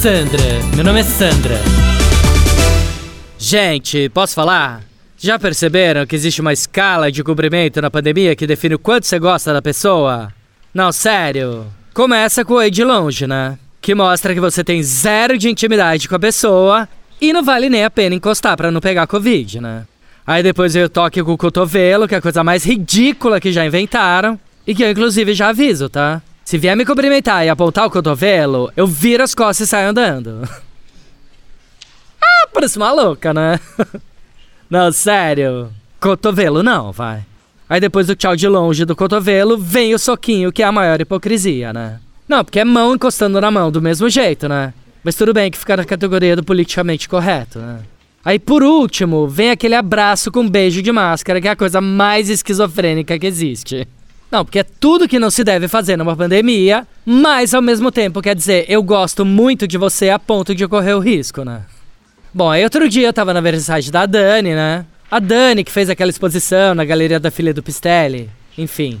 Sandra, meu nome é Sandra. Gente, posso falar? Já perceberam que existe uma escala de cobrimento na pandemia que define o quanto você gosta da pessoa? Não, sério. Começa com o aí de longe, né? Que mostra que você tem zero de intimidade com a pessoa e não vale nem a pena encostar para não pegar Covid, né? Aí depois veio o toque com o cotovelo, que é a coisa mais ridícula que já inventaram. E que eu, inclusive, já aviso, tá? Se vier me cumprimentar e apontar o cotovelo, eu viro as costas e saio andando. ah, parece uma louca, né? não, sério. Cotovelo não, vai. Aí depois do tchau de longe do cotovelo, vem o soquinho, que é a maior hipocrisia, né? Não, porque é mão encostando na mão do mesmo jeito, né? Mas tudo bem que fica na categoria do politicamente correto, né? Aí por último, vem aquele abraço com beijo de máscara, que é a coisa mais esquizofrênica que existe. Não, porque é tudo que não se deve fazer numa pandemia, mas ao mesmo tempo quer dizer, eu gosto muito de você a ponto de correr o risco, né? Bom, aí outro dia eu tava na vernissage da Dani, né? A Dani que fez aquela exposição na galeria da filha do Pistelli. Enfim,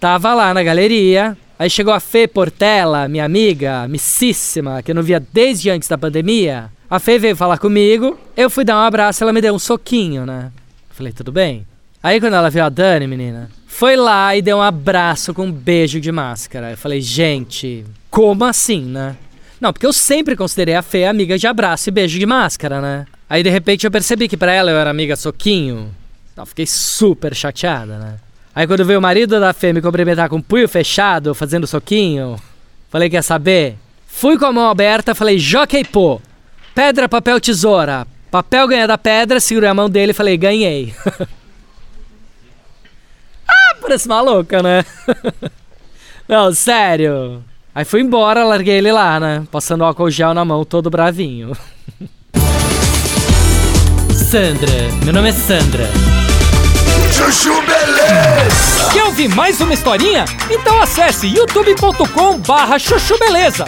tava lá na galeria, Aí chegou a Fê Portela, minha amiga, amicíssima, que eu não via desde antes da pandemia. A Fê veio falar comigo, eu fui dar um abraço, ela me deu um soquinho, né? Falei, tudo bem? Aí quando ela viu a Dani, menina, foi lá e deu um abraço com um beijo de máscara. Eu falei, gente, como assim, né? Não, porque eu sempre considerei a Fê amiga de abraço e beijo de máscara, né? Aí de repente eu percebi que para ela eu era amiga soquinho. Então fiquei super chateada, né? Aí quando veio o marido da Fê me cumprimentar com o punho fechado, fazendo soquinho, falei, quer saber? Fui com a mão aberta, falei, jockey pô, pedra, papel, tesoura. Papel ganha da pedra, segurei a mão dele e falei, ganhei. parece maluca, né? Não, sério. Aí fui embora, larguei ele lá, né? Passando álcool gel na mão, todo bravinho. Sandra, meu nome é Sandra. Chuchu Beleza! Quer ouvir mais uma historinha? Então acesse youtube.com barra chuchu beleza.